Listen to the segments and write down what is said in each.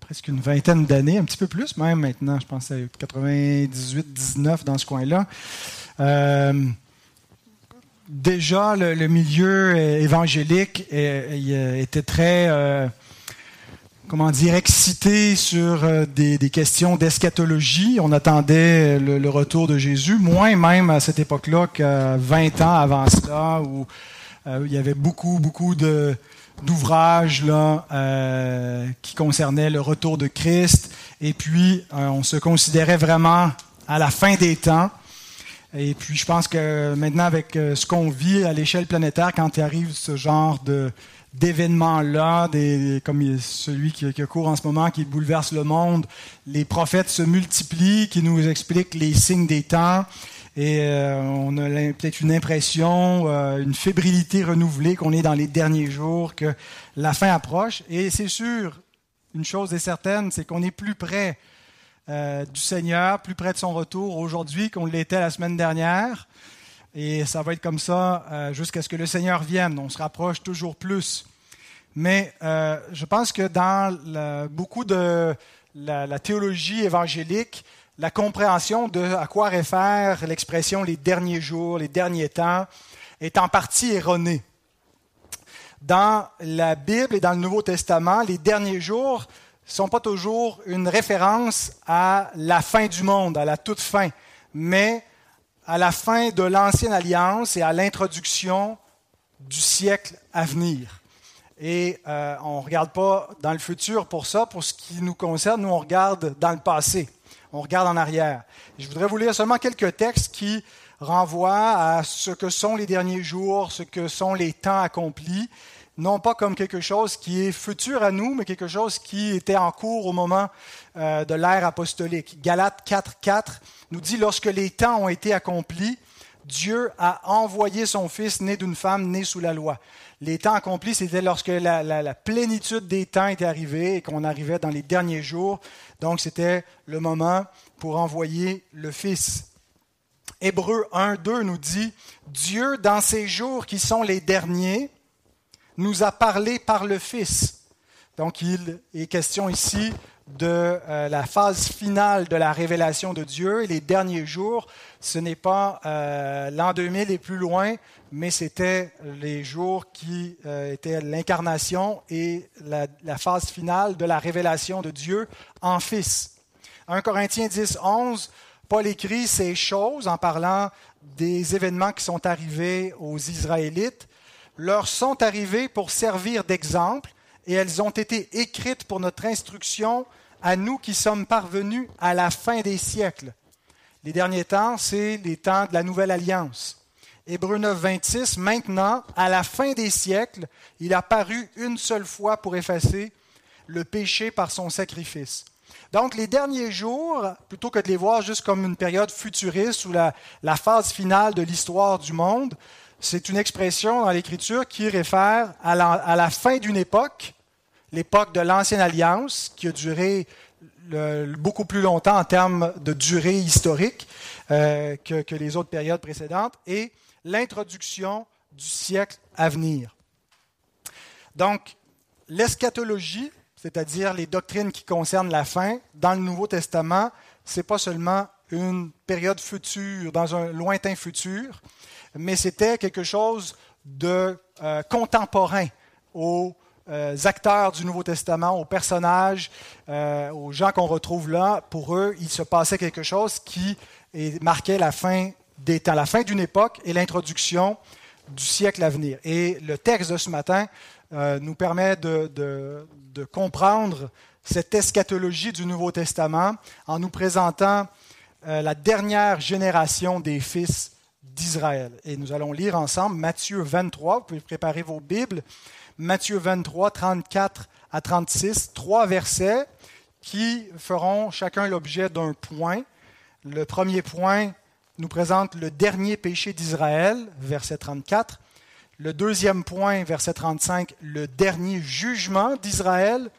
presque une vingtaine d'années, un petit peu plus même maintenant, je pense à 98, 19 dans ce coin-là. Euh, déjà, le, milieu évangélique était très, euh, comment dire, excité sur euh, des, questions d'eschatologie. On attendait le, retour de Jésus, moins même à cette époque-là que 20 ans avant cela, où il y avait beaucoup, beaucoup de d'ouvrages là euh, qui concernaient le retour de Christ. Et puis, euh, on se considérait vraiment à la fin des temps. Et puis, je pense que maintenant, avec euh, ce qu'on vit à l'échelle planétaire, quand il arrive ce genre de d'événements-là, comme celui qui, court en ce moment, qui bouleverse le monde, les prophètes se multiplient, qui nous expliquent les signes des temps. Et euh, on a peut-être une impression, euh, une fébrilité renouvelée qu'on est dans les derniers jours, que la fin approche. Et c'est sûr, une chose est certaine, c'est qu'on est plus près euh, du Seigneur, plus près de son retour aujourd'hui qu'on l'était la semaine dernière. Et ça va être comme ça jusqu'à ce que le Seigneur vienne. On se rapproche toujours plus. Mais je pense que dans beaucoup de la théologie évangélique, la compréhension de à quoi réfère l'expression les derniers jours, les derniers temps, est en partie erronée. Dans la Bible et dans le Nouveau Testament, les derniers jours ne sont pas toujours une référence à la fin du monde, à la toute fin, mais à la fin de l'Ancienne Alliance et à l'introduction du siècle à venir. Et euh, on ne regarde pas dans le futur pour ça. Pour ce qui nous concerne, nous, on regarde dans le passé on regarde en arrière. Je voudrais vous lire seulement quelques textes qui renvoient à ce que sont les derniers jours, ce que sont les temps accomplis, non pas comme quelque chose qui est futur à nous, mais quelque chose qui était en cours au moment euh, de l'ère apostolique. Galates 4, 4 nous dit, lorsque les temps ont été accomplis, Dieu a envoyé son Fils né d'une femme née sous la loi. Les temps accomplis, c'était lorsque la, la, plénitude des temps était arrivée et qu'on arrivait dans les derniers jours. Donc, c'était le moment pour envoyer le Fils. Hébreu 1, 2 nous dit, Dieu, dans ces jours qui sont les derniers, nous a parlé par le Fils. Donc, il est question ici de euh, la phase finale de la révélation de Dieu les derniers jours. Ce n'est pas euh, l'an 2000 et plus loin, mais c'était les jours qui euh, étaient l'incarnation et la, la, phase finale de la révélation de Dieu en Fils. 1 Corinthiens 10, 11, Paul écrit ces choses en parlant des événements qui sont arrivés aux Israélites, leur sont arrivés pour servir d'exemple et elles ont été écrites pour notre instruction à nous qui sommes parvenus à la fin des siècles. Les derniers temps, c'est les temps de la nouvelle alliance. Hébreu 9, 26, maintenant, à la fin des siècles, il a paru une seule fois pour effacer le péché par son sacrifice. Donc, les derniers jours, plutôt que de les voir juste comme une période futuriste ou la, la phase finale de l'histoire du monde, c'est une expression dans l'Écriture qui réfère à la, à la fin d'une époque l'époque de l'Ancienne Alliance, qui a duré beaucoup plus longtemps en termes de durée historique euh, que, les autres périodes précédentes, et l'introduction du siècle à venir. Donc, l'eschatologie, c'est-à-dire les doctrines qui concernent la fin, dans le Nouveau Testament, ce n'est pas seulement une période future, dans un lointain futur, mais c'était quelque chose de euh, contemporain au euh, acteurs du Nouveau Testament, aux personnages, euh, aux gens qu'on retrouve là, pour eux, il se passait quelque chose qui marquait la fin des temps, la fin d'une époque et l'introduction du siècle à venir. Et le texte de ce matin euh, nous permet de, de, comprendre cette eschatologie du Nouveau Testament en nous présentant la dernière génération des fils d'Israël. Et nous allons lire ensemble Matthieu 23, vous pouvez préparer vos Bibles. Matthieu 23, 34 à 36, trois versets qui feront chacun l'objet d'un point. Le premier point nous présente le dernier péché d'Israël, verset 34. Le deuxième point, verset 35, le dernier jugement d'Israël.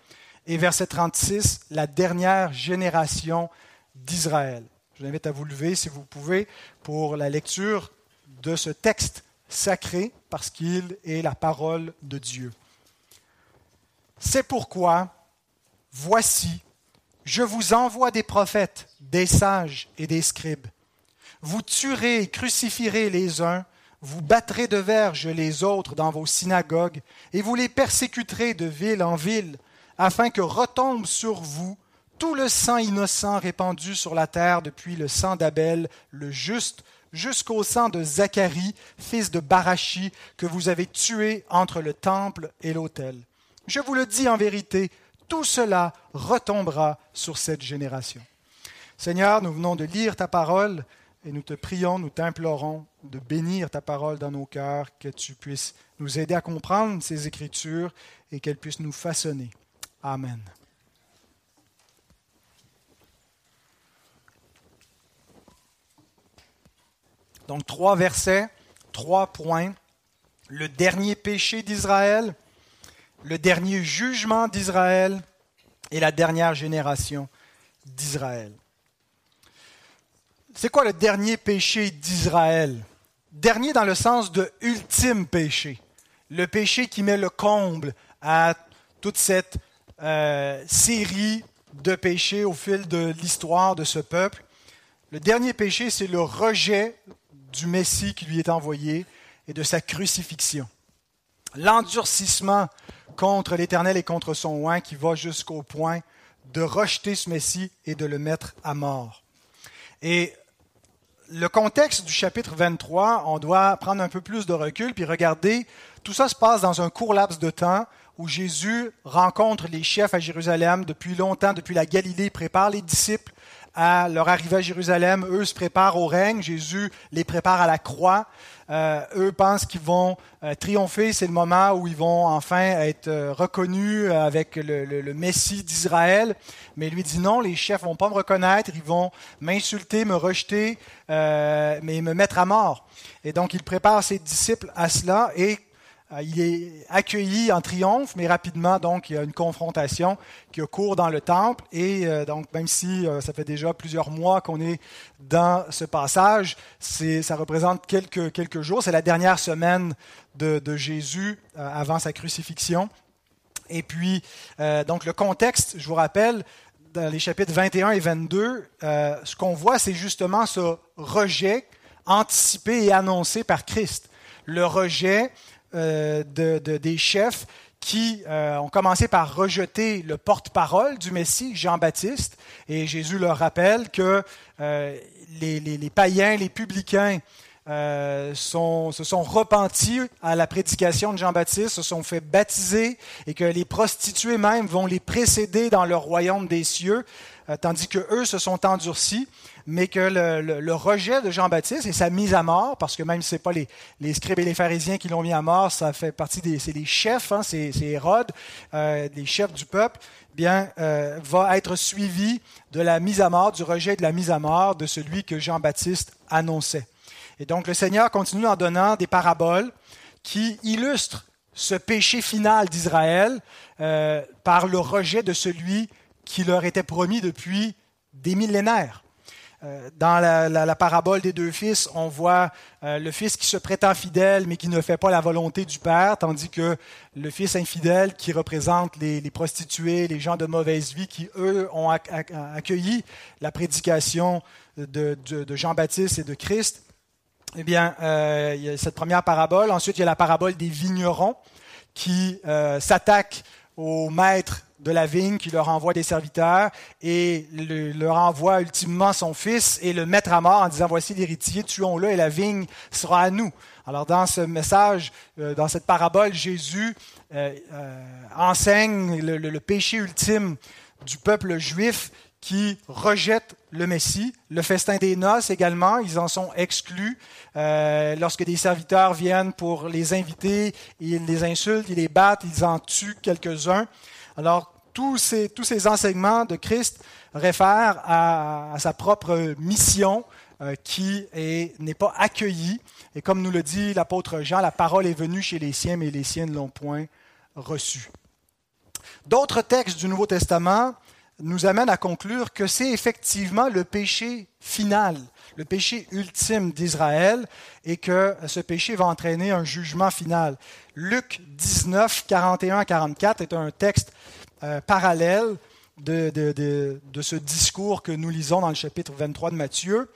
Et verset 36, la dernière génération d'Israël. Je vous invite à vous lever, si vous pouvez, pour la lecture de ce texte sacré parce qu'il est la parole de Dieu. C'est pourquoi Voici, je vous envoie des prophètes, des sages et des scribes. Vous tuerez et crucifierez les uns, vous battrez de verge les autres dans vos synagogues, et vous les persécuterez de ville en ville, afin que retombe sur vous tout le sang innocent répandu sur la terre depuis le sang d'Abel, le juste, jusqu'au sang de Zacharie, fils de Barachi, que vous avez tué entre le temple et l'autel. Je vous le dis en vérité, tout cela retombera sur cette génération. Seigneur, nous venons de lire ta parole et nous te prions, nous t'implorons de bénir ta parole dans nos cœurs, que tu puisses nous aider à comprendre ces écritures et qu'elles puissent nous façonner. Amen. Donc trois versets, trois points. Le dernier péché d'Israël, le dernier jugement d'Israël et la dernière génération d'Israël. C'est quoi le dernier péché d'Israël? Dernier dans le sens de ultime péché. Le péché qui met le comble à toute cette euh, série de péchés au fil de l'histoire de ce peuple. Le dernier péché, c'est le rejet du Messie qui lui est envoyé et de sa crucifixion. L'endurcissement contre l'Éternel et contre son oint qui va jusqu'au point de rejeter ce Messie et de le mettre à mort. Et le contexte du chapitre 23, on doit prendre un peu plus de recul puis regarder, tout ça se passe dans un court laps de temps où Jésus rencontre les chefs à Jérusalem depuis longtemps, depuis la Galilée, prépare les disciples à leur arrivée à Jérusalem. Eux se préparent au règne. Jésus les prépare à la croix. Euh, eux pensent qu'ils vont euh, triompher. C'est le moment où ils vont enfin être euh, reconnus avec le, le Messie d'Israël. Mais lui dit non, les chefs vont pas me reconnaître. Ils vont m'insulter, me rejeter, mais me mettre à mort. Et donc il prépare ses disciples à cela. Et euh, il est accueilli en triomphe, mais rapidement, donc, il y a une confrontation qui a cours dans le temple. Et euh, donc, même si euh, ça fait déjà plusieurs mois qu'on est dans ce passage, ça représente quelques, quelques jours. C'est la dernière semaine de, Jésus avant sa crucifixion. Et puis, donc, le contexte, je vous rappelle, dans les chapitres 21 et 22, ce qu'on voit, c'est justement ce rejet anticipé et annoncé par Christ. Le rejet euh, de, des chefs qui euh, ont commencé par rejeter le porte-parole du Messie, Jean-Baptiste, et Jésus leur rappelle que euh, les, les, païens, les publicains, sont, se sont repentis à la prédication de Jean-Baptiste, se sont fait baptiser et que les prostituées même vont les précéder dans le royaume des cieux, tandis que eux se sont endurcis mais que le, rejet de Jean-Baptiste et sa mise à mort, parce que même ce n'est pas les, les, scribes et les pharisiens qui l'ont mis à mort, ça fait partie des, c'est les chefs, hein, c'est, Hérode, euh, les chefs du peuple, bien, euh, va être suivi de la mise à mort, du rejet de la mise à mort de celui que Jean-Baptiste annonçait. Et donc le Seigneur continue en donnant des paraboles qui illustrent ce péché final d'Israël euh, par le rejet de celui qui leur était promis depuis des millénaires. Euh, dans la, parabole des deux fils, on voit euh, le fils qui se prétend fidèle mais qui ne fait pas la volonté du Père, tandis que le fils infidèle qui représente les, prostituées, les gens de mauvaise vie qui, eux, ont accueilli la prédication de, Jean-Baptiste et de Christ. Eh bien, euh, il y a cette première parabole. Ensuite, il y a la parabole des vignerons qui s'attaquent aux maîtres de la vigne qui leur envoie des serviteurs et leur envoie ultimement son fils et le mettre à mort en disant voici l'héritier, tuons-le et la vigne sera à nous. Alors dans ce message, euh, dans cette parabole, Jésus euh, euh, enseigne le, péché ultime du peuple juif qui rejette le Messie. Le festin des noces également, ils en sont exclus. lorsque des serviteurs viennent pour les inviter, ils les insultent, ils les battent, ils en tuent quelques-uns. Alors, tous ces, tous ces enseignements de Christ réfèrent à, sa propre mission euh, qui n'est pas accueillie. Et comme nous le dit l'apôtre Jean, la parole est venue chez les siens, mais les siens ne l'ont point reçue. D'autres textes du Nouveau Testament nous amènent à conclure que c'est effectivement le péché final, le péché ultime d'Israël, et que ce péché va entraîner un jugement final. Luc 19, 41 à 44 est un texte euh, parallèle de, de, ce discours que nous lisons dans le chapitre 23 de Matthieu.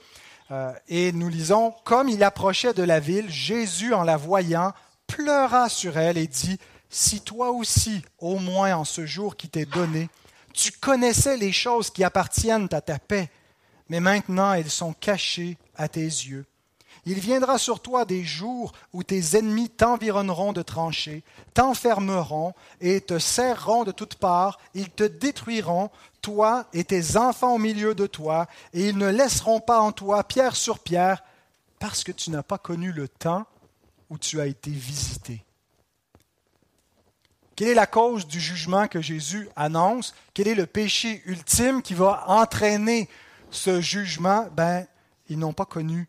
Euh, et nous lisons, comme il approchait de la ville, Jésus, en la voyant, pleura sur elle et dit, Si toi aussi, au moins en ce jour qui t'est donné, tu connaissais les choses qui appartiennent à ta paix, mais maintenant elles sont cachées à tes yeux. Il viendra sur toi des jours où tes ennemis t'environneront de tranchées, t'enfermeront et te serreront de toutes parts, ils te détruiront, toi et tes enfants au milieu de toi, et ils ne laisseront pas en toi pierre sur pierre, parce que tu n'as pas connu le temps où tu as été visité. Quelle est la cause du jugement que Jésus annonce? Quel est le péché ultime qui va entraîner ce jugement? Ben, ils n'ont pas connu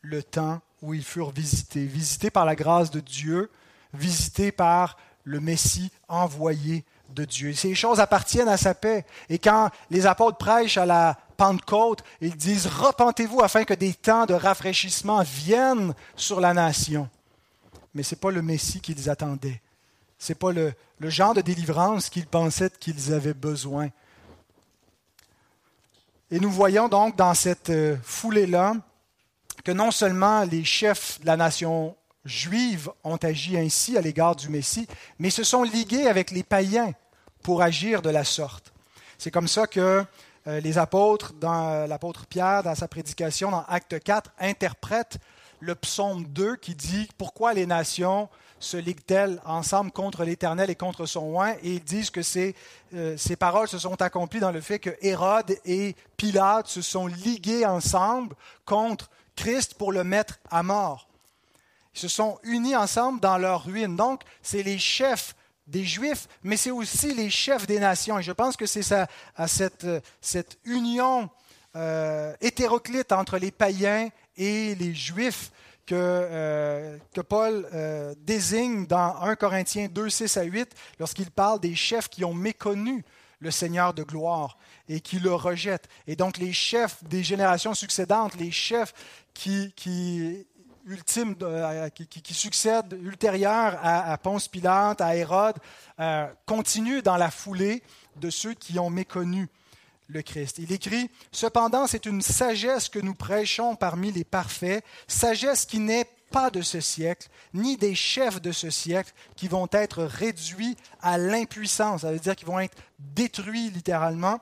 le temps où ils furent visités, visités par la grâce de Dieu, visités par le Messie envoyé de Dieu. Ces choses appartiennent à sa paix. Et quand les apôtres prêchent à la Pentecôte, ils disent Repentez-vous afin que des temps de rafraîchissement viennent sur la nation. Mais ce n'est pas le Messie qu'ils attendaient. Ce n'est pas le, genre de délivrance qu'ils pensaient qu'ils avaient besoin. Et nous voyons donc dans cette euh, foulée-là que non seulement les chefs de la nation juive ont agi ainsi à l'égard du Messie, mais se sont ligués avec les païens pour agir de la sorte. C'est comme ça que euh, les apôtres, l'apôtre Pierre, dans sa prédication dans Acte 4, interprètent le psaume 2 qui dit Pourquoi les nations se liguent-elles ensemble contre l'Éternel et contre son oint? Et ils disent que ces, euh, ces paroles se sont accomplies dans le fait que Hérode et Pilate se sont ligués ensemble contre Christ pour le mettre à mort. Ils se sont unis ensemble dans leur ruine. Donc, c'est les chefs des Juifs, mais c'est aussi les chefs des nations. Et je pense que c'est à cette, cette union euh, hétéroclite entre les païens et les Juifs que, euh, que Paul euh, désigne dans 1 Corinthiens 2, 6 à 8, lorsqu'il parle des chefs qui ont méconnu le Seigneur de gloire et qui le rejettent. Et donc les chefs des générations succédantes, les chefs qui, qui ultime euh, à, Ponce Pilate, à Hérode, euh, continue dans la foulée de ceux qui ont méconnu le Christ. Il écrit, Cependant, c'est une sagesse que nous prêchons parmi les parfaits, sagesse qui n'est pas de ce siècle, ni des chefs de ce siècle qui vont être réduits à l'impuissance, ça veut dire qu'ils vont être détruits littéralement,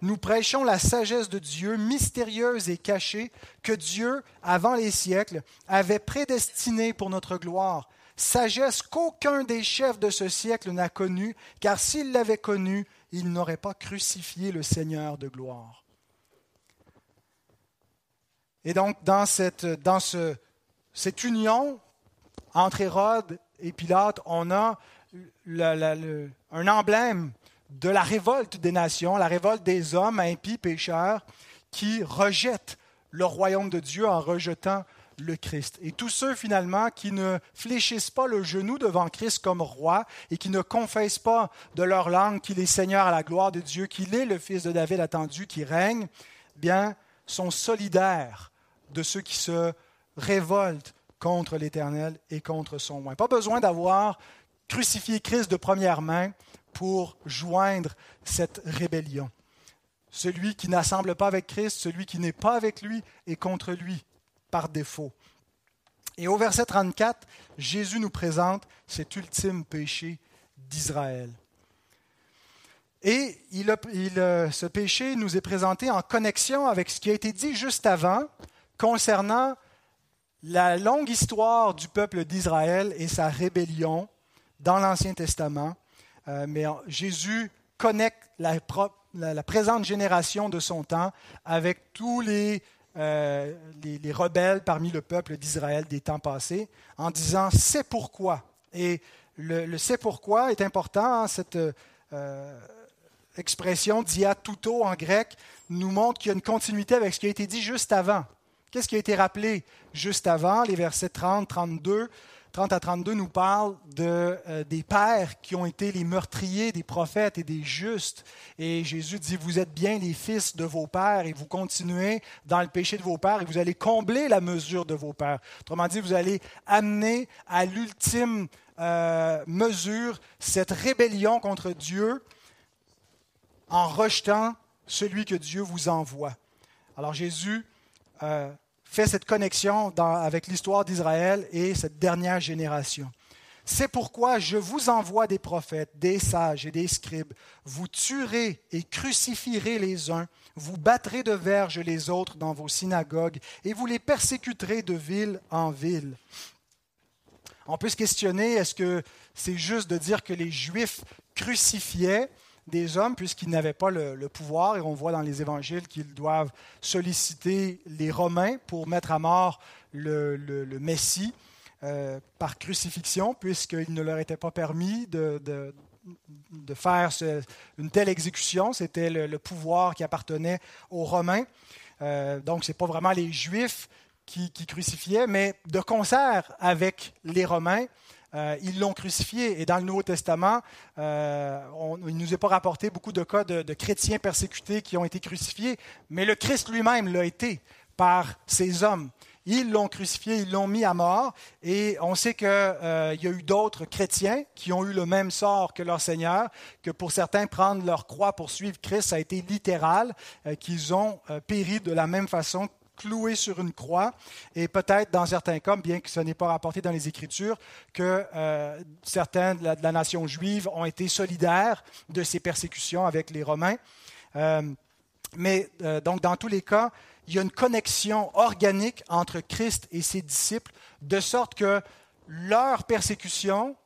nous prêchons la sagesse de Dieu, mystérieuse et cachée, que Dieu, avant les siècles, avait prédestinée pour notre gloire. Sagesse qu'aucun des chefs de ce siècle n'a connue, car s'il l'avait connue, il n'aurait pas crucifié le Seigneur de gloire. Et donc, dans cette, dans ce, cette union entre Hérode et Pilate, on a un emblème de la révolte des nations, la révolte des hommes impies, pécheurs, qui rejettent le royaume de Dieu en rejetant le Christ. Et tous ceux finalement qui ne fléchissent pas le genou devant Christ comme roi et qui ne confessent pas de leur langue qu'il est Seigneur à la gloire de Dieu, qu'il est le Fils de David attendu qui règne, bien sont solidaires de ceux qui se révoltent contre l'Éternel et contre son roi. Pas besoin d'avoir crucifié Christ de première main pour joindre cette rébellion. Celui qui n'assemble pas avec Christ, celui qui n'est pas avec lui, est contre lui par défaut. Et au verset 34, Jésus nous présente cet ultime péché d'Israël. Et il, ce péché nous est présenté en connexion avec ce qui a été dit juste avant concernant la longue histoire du peuple d'Israël et sa rébellion dans l'Ancien Testament euh, mais Jésus connecte la, présente génération de son temps avec tous les, euh, les, rebelles parmi le peuple d'Israël des temps passés, en disant c'est pourquoi. Et le, c'est pourquoi est important, hein, cette euh, expression dia tuto en grec nous montre qu'il y a une continuité avec ce qui a été dit juste avant. Qu'est-ce qui a été rappelé juste avant, les versets 30, 32 30 à 32 nous parle de, euh, des pères qui ont été les meurtriers des prophètes et des justes. Et Jésus dit, vous êtes bien les fils de vos pères et vous continuez dans le péché de vos pères et vous allez combler la mesure de vos pères. Autrement dit, vous allez amener à l'ultime euh, mesure cette rébellion contre Dieu en rejetant celui que Dieu vous envoie. Alors Jésus euh, fait cette connexion avec l'histoire d'Israël et cette dernière génération. C'est pourquoi je vous envoie des prophètes, des sages et des scribes. Vous tuerez et crucifierez les uns, vous battrez de verges les autres dans vos synagogues, et vous les persécuterez de ville en ville. On peut se questionner, est-ce que c'est juste de dire que les Juifs crucifiaient des hommes puisqu'ils n'avaient pas le, pouvoir, et on voit dans les évangiles qu'ils doivent solliciter les Romains pour mettre à mort le, Messie euh, par crucifixion, puisqu'il ne leur était pas permis de, de, faire une telle exécution. C'était le, pouvoir qui appartenait aux Romains. Euh, donc, ce n'est pas vraiment les Juifs qui, qui, crucifiaient, mais de concert avec les Romains, euh, ils l'ont crucifié. Et dans le Nouveau Testament, euh, il ne nous est pas rapporté beaucoup de cas de, chrétiens persécutés qui ont été crucifiés, mais le Christ lui-même l'a été par ces hommes. Ils l'ont crucifié, ils l'ont mis à mort, et on sait qu'il euh, y a eu d'autres chrétiens qui ont eu le même sort que leur Seigneur, que pour certains, prendre leur croix pour suivre Christ, ça a été littéral, qu'ils ont péri de la même façon cloué sur une croix. Et peut-être dans certains cas, bien que ce n'est pas rapporté dans les Écritures, que euh, certains de la, nation juive ont été solidaires de ces persécutions avec les Romains. Euh, mais euh, donc dans tous les cas, il y a une connexion organique entre Christ et ses disciples, de sorte que leur persécution,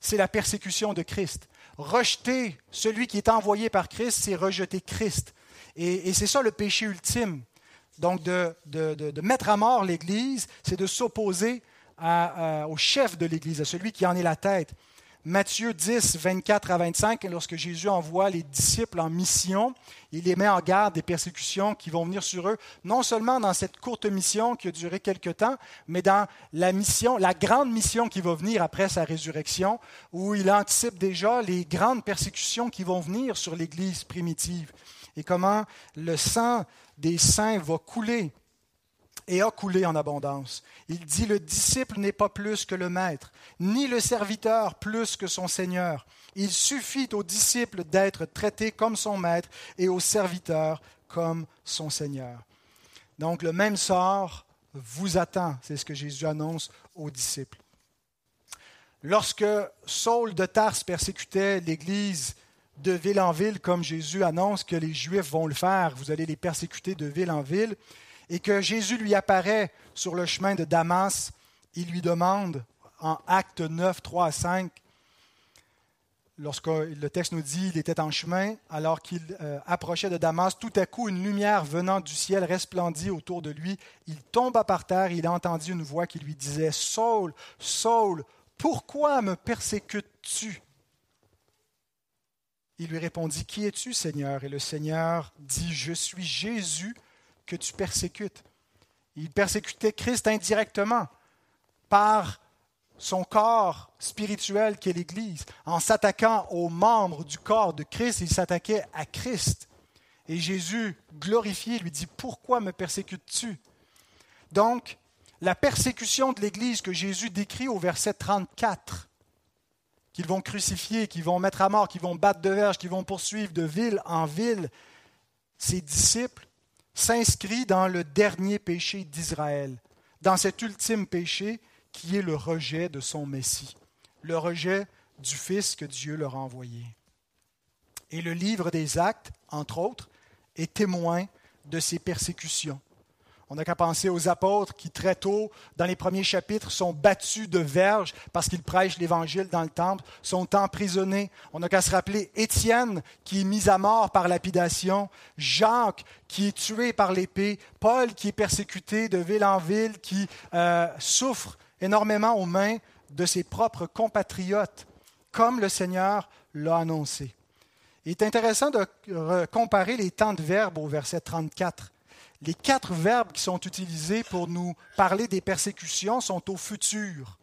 c'est la persécution de Christ. Rejeter celui qui est envoyé par Christ, c'est rejeter Christ. et c'est ça le péché ultime donc de, mettre à mort l'Église, c'est de s'opposer au chef de l'Église, à celui qui en est la tête. Matthieu 10, 24 à 25, lorsque Jésus envoie les disciples en mission, il les met en garde des persécutions qui vont venir sur eux, non seulement dans cette courte mission qui a duré quelque temps, mais dans la mission, la grande mission qui va venir après sa résurrection, où il anticipe déjà les grandes persécutions qui vont venir sur l'Église primitive et comment le sang des saints va couler et a coulé en abondance. Il dit, le disciple n'est pas plus que le maître, ni le serviteur plus que son Seigneur. Il suffit au disciple d'être traité comme son maître et au serviteur comme son Seigneur. Donc le même sort vous attend, c'est ce que Jésus annonce aux disciples. Lorsque Saul de Tarse persécutait l'Église de ville en ville, comme Jésus annonce que les Juifs vont le faire, vous allez les persécuter de ville en ville, et que Jésus lui apparaît sur le chemin de Damas, il lui demande en Acte 9, 3 à 5, lorsque le texte nous dit qu'il était en chemin, alors qu'il euh, approchait de Damas, tout à coup une lumière venant du ciel resplendit autour de lui. Il tomba par terre, il entendit une voix qui lui disait, Saul, Saul, pourquoi me persécutes-tu? Il lui répondit, Qui es-tu, Seigneur? Et le Seigneur dit, Je suis Jésus que tu persécutes. Il persécutait Christ indirectement par son corps spirituel qu'est l'Église. En s'attaquant aux membres du corps de Christ, il s'attaquait à Christ. Et Jésus, glorifié, lui dit, Pourquoi me persécutes-tu? Donc, la persécution de l'Église que Jésus décrit au verset 34 qu'ils vont crucifier, qu'ils vont mettre à mort, qu'ils vont battre de verge, qu'ils vont poursuivre de ville en ville, ses disciples s'inscrit dans le dernier péché d'Israël, dans cet ultime péché qui est le rejet de son Messie, le rejet du Fils que Dieu leur a envoyé. Et le livre des actes, entre autres, est témoin de ces persécutions. On n'a qu'à penser aux apôtres qui, très tôt, dans les premiers chapitres, sont battus de verges parce qu'ils prêchent l'Évangile dans le temple, sont emprisonnés. On n'a qu'à se rappeler Étienne qui est mis à mort par lapidation, Jacques qui est tué par l'épée, Paul qui est persécuté de ville en ville, qui euh, souffre énormément aux mains de ses propres compatriotes, comme le Seigneur l'a annoncé. Il est intéressant de comparer les temps de verbe au verset 34 les quatre verbes qui sont utilisés pour nous parler des persécutions sont au futur.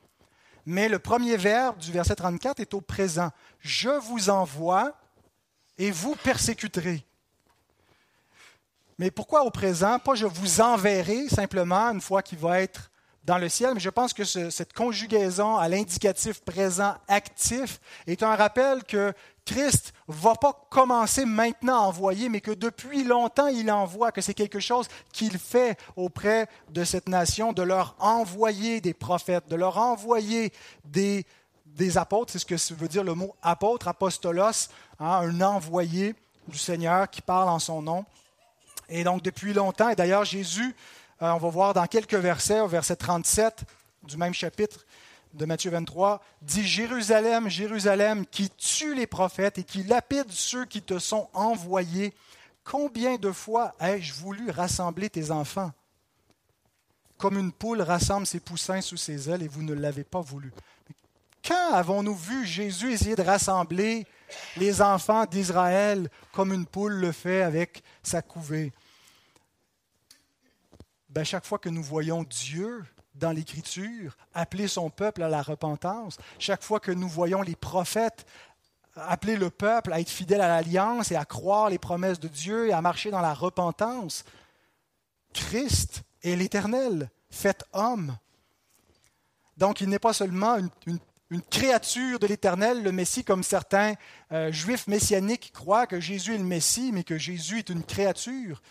Mais le premier verbe du verset 34 est au présent. Je vous envoie et vous persécuterez. Mais pourquoi au présent? Pas je vous enverrai simplement une fois qu'il va être dans le ciel, mais je pense que cette conjugaison à l'indicatif présent actif est un rappel que Christ va pas commencer maintenant à envoyer, mais que depuis longtemps il envoie, que c'est quelque chose qu'il fait auprès de cette nation, de leur envoyer des prophètes, de leur envoyer des, des apôtres, c'est ce que veut dire le mot apôtre, apostolos, hein, un envoyé du Seigneur qui parle en son nom. Et donc depuis longtemps, et d'ailleurs Jésus, euh, on va voir dans quelques versets, au verset 37 du même chapitre de Matthieu 23, dit Jérusalem, Jérusalem, qui tue les prophètes et qui lapide ceux qui te sont envoyés, combien de fois ai-je voulu rassembler tes enfants? Comme une poule rassemble ses poussins sous ses ailes et vous ne l'avez pas voulu. Quand avons-nous vu Jésus essayer de rassembler les enfants d'Israël comme une poule le fait avec sa couvée? Ben, Chaque fois que nous voyons Dieu dans l'Écriture appeler son peuple à la repentance, chaque fois que nous voyons les prophètes appeler le peuple à être fidèle à l'alliance et à croire les promesses de Dieu et à marcher dans la repentance, Christ est l'Éternel, fait homme. Donc il n'est pas seulement une, créature de l'Éternel, le Messie, comme certains euh, juifs messianiques croient que Jésus est le Messie, mais que Jésus est une créature.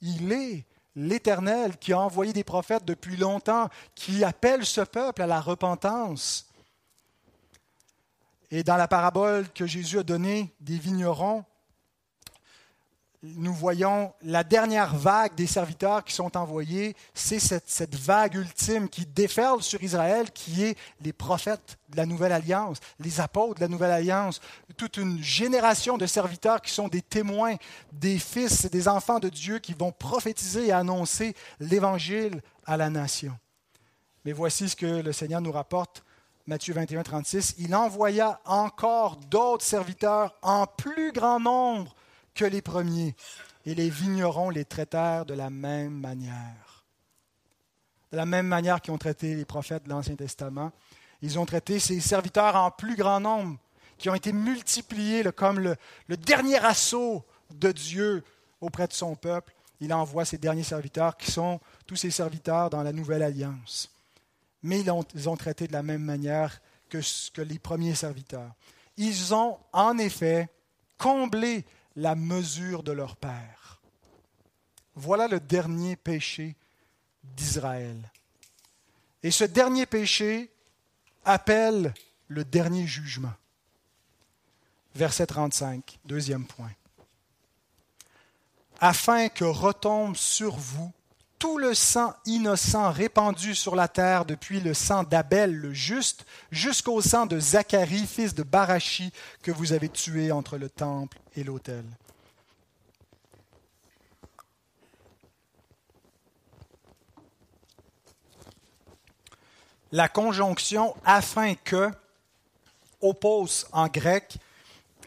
Il est l'Éternel qui a envoyé des prophètes depuis longtemps, qui appelle ce peuple à la repentance. Et dans la parabole que Jésus a donnée des vignerons, nous voyons la dernière vague des serviteurs qui sont envoyés, c'est cette, vague ultime qui déferle sur Israël, qui est les prophètes de la Nouvelle Alliance, les apôtres de la Nouvelle Alliance, toute une génération de serviteurs qui sont des témoins, des fils, des enfants de Dieu qui vont prophétiser et annoncer l'Évangile à la nation. Mais voici ce que le Seigneur nous rapporte, Matthieu 21, 36. Il envoya encore d'autres serviteurs en plus grand nombre que les premiers, et les vignerons les traitèrent de la même manière. De la même manière qu'ils ont traité les prophètes de l'Ancien Testament, ils ont traité ces serviteurs en plus grand nombre, qui ont été multipliés comme le, dernier assaut de Dieu auprès de son peuple. Il envoie ces derniers serviteurs qui sont tous ces serviteurs dans la nouvelle alliance. Mais ils ont, ils ont traité de la même manière que, que les premiers serviteurs. Ils ont en effet comblé la mesure de leur père. Voilà le dernier péché d'Israël. Et ce dernier péché appelle le dernier jugement. Verset 35, deuxième point. Afin que retombe sur vous tout le sang innocent répandu sur la terre depuis le sang d'Abel le juste jusqu'au sang de Zacharie, fils de Barachi, que vous avez tué entre le temple et l'autel. La conjonction afin que oppose en grec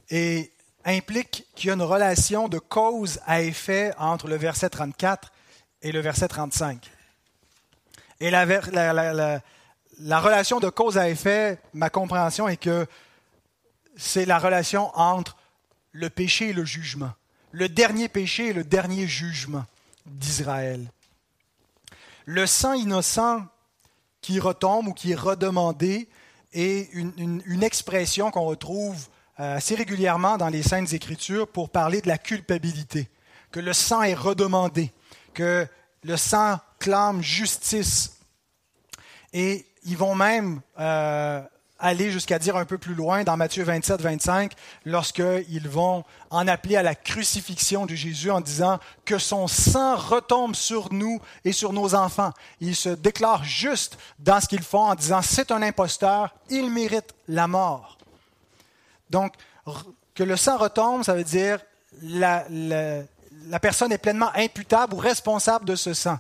et implique qu'il y a une relation de cause à effet entre le verset 34 et le verset 35. Et la, la, relation de cause à effet, ma compréhension est que c'est la relation entre le péché et le jugement. Le dernier péché et le dernier jugement d'Israël. Le sang innocent qui retombe ou qui est redemandé est une, une expression qu'on retrouve euh, assez régulièrement dans les Saintes Écritures pour parler de la culpabilité, que le sang est redemandé, que le sang clame justice. Et ils vont même euh, aller jusqu'à dire un peu plus loin dans Matthieu 27, 25, lorsqu'ils vont en appeler à la crucifixion de Jésus en disant que son sang retombe sur nous et sur nos enfants. Ils se déclarent juste dans ce qu'ils font en disant c'est un imposteur, il mérite la mort. Donc, que le sang retombe, ça veut dire la, la personne est pleinement imputable ou responsable de ce sang.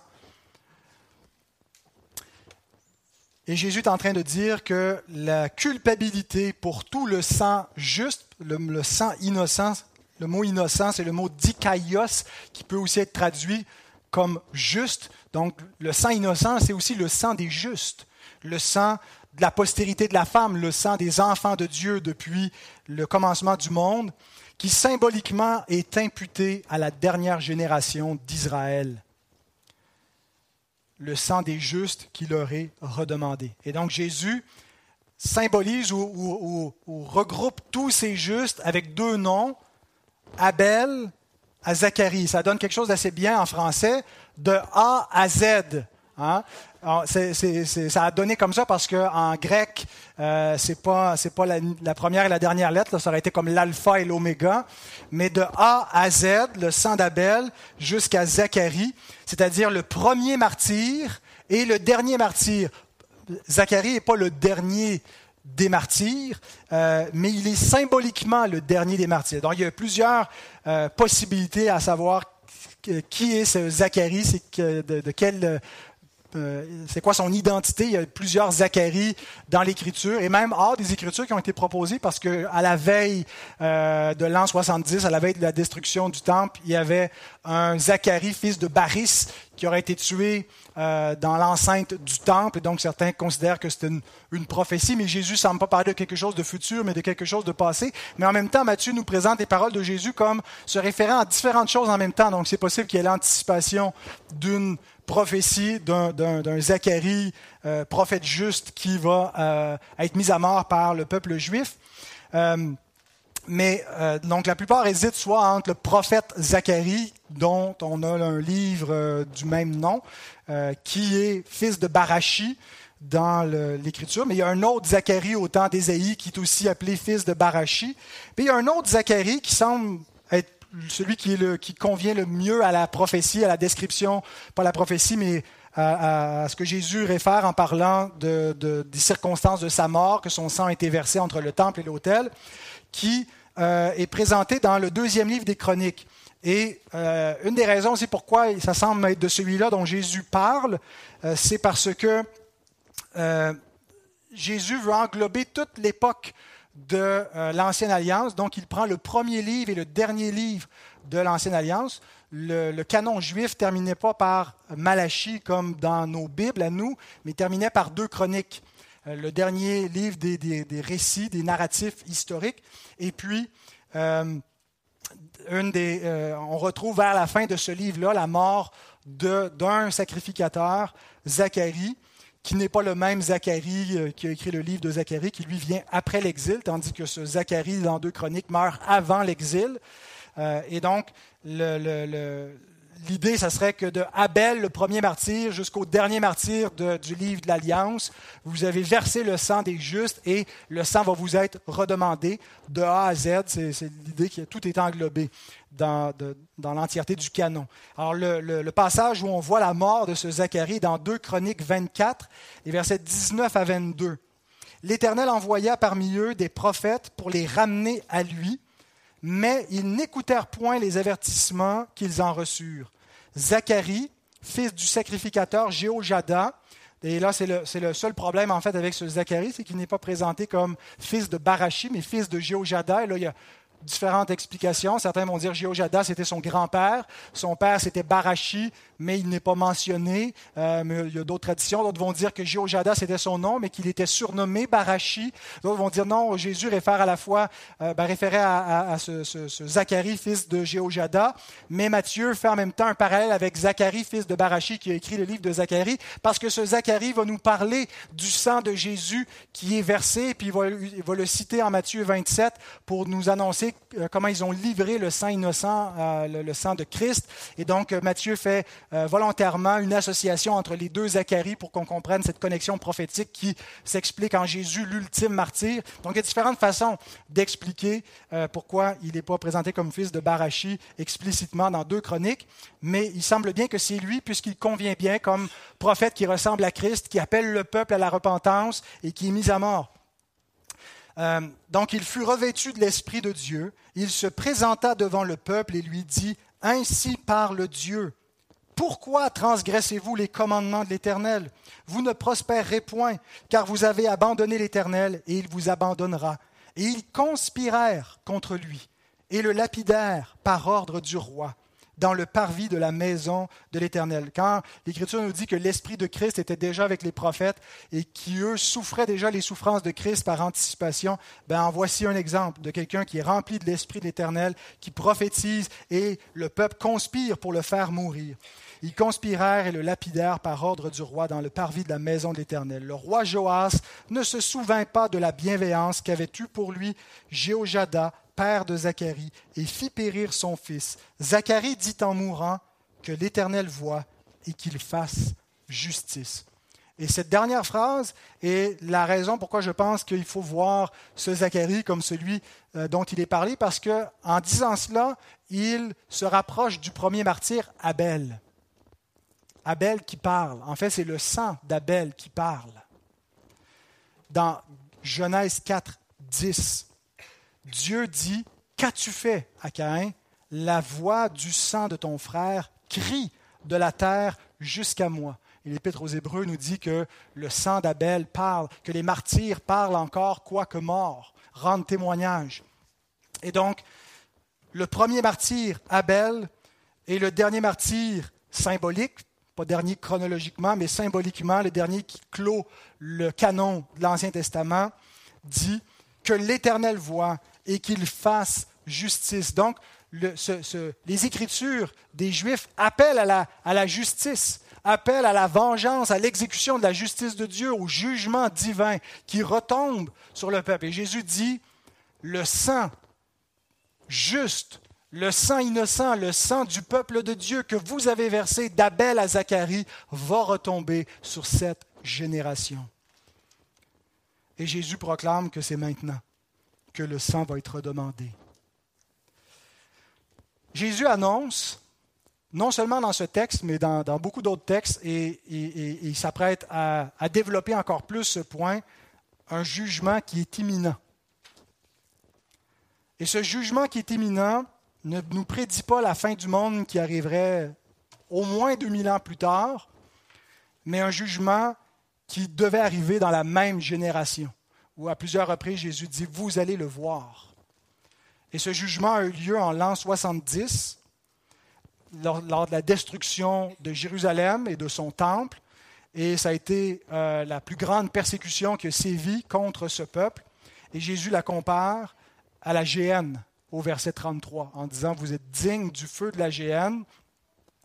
Et Jésus est en train de dire que la culpabilité pour tout le sang juste, le, sang innocent, le mot innocent, c'est le mot dikaios, qui peut aussi être traduit comme juste. Donc, le sang innocent, c'est aussi le sang des justes, le sang de la postérité de la femme, le sang des enfants de Dieu depuis le commencement du monde qui symboliquement est imputé à la dernière génération d'Israël. le sang des justes qui leur est redemandé. Et donc Jésus symbolise ou, regroupe tous ces justes avec deux noms, Abel à Zacharie. Ça donne quelque chose d'assez bien en français, de A à Z. Hein? Ça a donné comme ça parce qu'en grec, euh, c'est pas la, première et la dernière lettre, ça aurait été comme l'alpha et l'oméga, mais de A à Z, le sang d'Abel jusqu'à Zacharie, c'est-à-dire le premier martyr et le dernier martyr. Zacharie n'est pas le dernier des martyrs, euh, mais il est symboliquement le dernier des martyrs. Donc il y a plusieurs euh, possibilités à savoir qui est ce Zacharie, de, de, quel euh, c'est quoi son identité? Il y a plusieurs Zacharie dans l'Écriture et même hors des Écritures qui ont été proposées parce qu'à la veille euh, de l'an 70, à la veille de la destruction du temple, il y avait un Zacharie, fils de Baris, qui aurait été tué euh, dans l'enceinte du temple. Et donc certains considèrent que c'est une, prophétie, mais Jésus ne semble pas parler de quelque chose de futur, mais de quelque chose de passé. Mais en même temps, Matthieu nous présente les paroles de Jésus comme se référant à différentes choses en même temps. Donc c'est possible qu'il y ait l'anticipation d'une prophétie d'un Zacharie, euh, prophète juste, qui va euh, être mis à mort par le peuple juif. Euh, mais donc la plupart hésitent soit entre le prophète Zacharie, dont on a un livre du même nom, qui est fils de Barachi dans l'Écriture, mais il y a un autre Zacharie au temps d'Ésaïe qui est aussi appelé fils de Barachi. Puis il y a un autre Zacharie qui semble être celui qui, convient le mieux à la prophétie, à la description, pas la prophétie, mais à, ce que Jésus réfère en parlant de, des circonstances de sa mort, que son sang a été versé entre le temple et l'autel, qui euh, est présenté dans le deuxième livre des Chroniques. Et euh, une des raisons, c'est pourquoi ça semble être de celui-là dont Jésus parle, euh, c'est parce que Jésus veut englober toute l'époque de euh, l'Ancienne Alliance. Donc, il prend le premier livre et le dernier livre de l'Ancienne Alliance. Le, canon juif terminait pas par Malachie comme dans nos Bibles à nous, mais terminait par deux chroniques. Euh, le dernier livre des, récits, des narratifs historiques. Et puis, euh, une des, on retrouve vers la fin de ce livre-là la mort d'un sacrificateur, Zacharie, qui n'est pas le même Zacharie euh, qui a écrit le livre de Zacharie, qui lui vient après l'exil, tandis que ce Zacharie, dans deux chroniques, meurt avant l'exil. Euh, et donc, l'idée, ce serait que de Abel, le premier martyr, jusqu'au dernier martyr du livre de l'Alliance, vous avez versé le sang des justes et le sang va vous être redemandé de A à Z. C'est l'idée que tout est englobé dans, l'entièreté du canon. Alors, le, passage où on voit la mort de ce Zacharie dans 2 Chroniques 24, les versets 19 à 22. L'Éternel envoya parmi eux des prophètes pour les ramener à lui, mais ils n'écoutèrent point les avertissements qu'ils en reçurent. Zacharie, fils du sacrificateur Jéhojada, et là, c'est le, le, seul problème en fait avec ce Zacharie, c'est qu'il n'est pas présenté comme fils de Barachi, mais fils de Jéhojada. Et là, il y a différentes explications. Certains vont dire Jéhojada, c'était son grand-père. Son père, c'était Barachi, mais il n'est pas mentionné. Euh, il y a d'autres traditions. D'autres vont dire que Jéhojada, c'était son nom, mais qu'il était surnommé Barachi. D'autres vont dire non, Jésus réfère à la fois, euh, ben, référait à, ce, Zacharie, fils de Jéhojada. Mais Matthieu fait en même temps un parallèle avec Zacharie, fils de Barachi, qui a écrit le livre de Zacharie, parce que ce Zacharie va nous parler du sang de Jésus qui est versé, puis il va, le citer en Matthieu 27 pour nous annoncer euh, comment ils ont livré le sang innocent, euh, le, sang de Christ. Et donc, Matthieu fait volontairement une association entre les deux Zacharie pour qu'on comprenne cette connexion prophétique qui s'explique en Jésus, l'ultime martyr. Donc, il y a différentes façons d'expliquer pourquoi il n'est pas présenté comme fils de Barachi explicitement dans deux chroniques, mais il semble bien que c'est lui, puisqu'il convient bien comme prophète qui ressemble à Christ, qui appelle le peuple à la repentance et qui est mis à mort. Euh, donc il fut revêtu de l'Esprit de Dieu, il se présenta devant le peuple et lui dit, Ainsi parle Dieu. Pourquoi transgressez-vous les commandements de l'Éternel? Vous ne prospérerez point, car vous avez abandonné l'Éternel, et il vous abandonnera. Et ils conspirèrent contre lui, et le lapidèrent par ordre du roi dans le parvis de la maison de l'Éternel. Quand l'Écriture nous dit que l'Esprit de Christ était déjà avec les prophètes et qui, eux, souffraient déjà les souffrances de Christ par anticipation, ben en voici un exemple de quelqu'un qui est rempli de l'Esprit de l'Éternel, qui prophétise et le peuple conspire pour le faire mourir. Ils conspirèrent et le lapidèrent par ordre du roi dans le parvis de la maison de l'Éternel. Le roi Joas ne se souvint pas de la bienveillance qu'avait eue pour lui Jéhojada, père de Zacharie, et fit périr son fils. Zacharie dit en mourant que l'Éternel voit et qu'il fasse justice. Et cette dernière phrase est la raison pourquoi je pense qu'il faut voir ce Zacharie comme celui euh, dont il est parlé, parce que en disant cela, il se rapproche du premier martyr, Abel. Abel qui parle. En fait, c'est le sang d'Abel qui parle. Dans Genèse 4, 10, Dieu dit Qu'as-tu fait à Caïn La voix du sang de ton frère crie de la terre jusqu'à moi. Et l'Épître aux Hébreux nous dit que le sang d'Abel parle, que les martyrs parlent encore, quoique morts, rendent témoignage. Et donc, le premier martyr, Abel, et le dernier martyr symbolique, pas dernier chronologiquement, mais symboliquement, le dernier qui clôt le canon de l'Ancien Testament, dit que l'Éternel voit et qu'il fasse justice. Donc, les Écritures des Juifs appellent à la, à la justice, appellent à la vengeance, à l'exécution de la justice de Dieu, au jugement divin qui retombe sur le peuple. Et Jésus dit, le sang juste le sang innocent, le sang du peuple de Dieu que vous avez versé d'Abel à Zacharie va retomber sur cette génération. Et Jésus proclame que c'est maintenant que le sang va être demandé. Jésus annonce, non seulement dans ce texte, mais dans, beaucoup d'autres textes, et, il s'apprête à, à développer encore plus ce point, un jugement qui est imminent. Et ce jugement qui est imminent, ne nous prédit pas la fin du monde qui arriverait au moins 2000 ans plus tard, mais un jugement qui devait arriver dans la même génération, où à plusieurs reprises Jésus dit, vous allez le voir. Et ce jugement a eu lieu en l'an 70, lors, de la destruction de Jérusalem et de son temple, et ça a été euh, la plus grande persécution qui a sévi contre ce peuple. Et Jésus la compare à la géhenne, au verset 33 en disant Vous êtes digne du feu de la géhenne.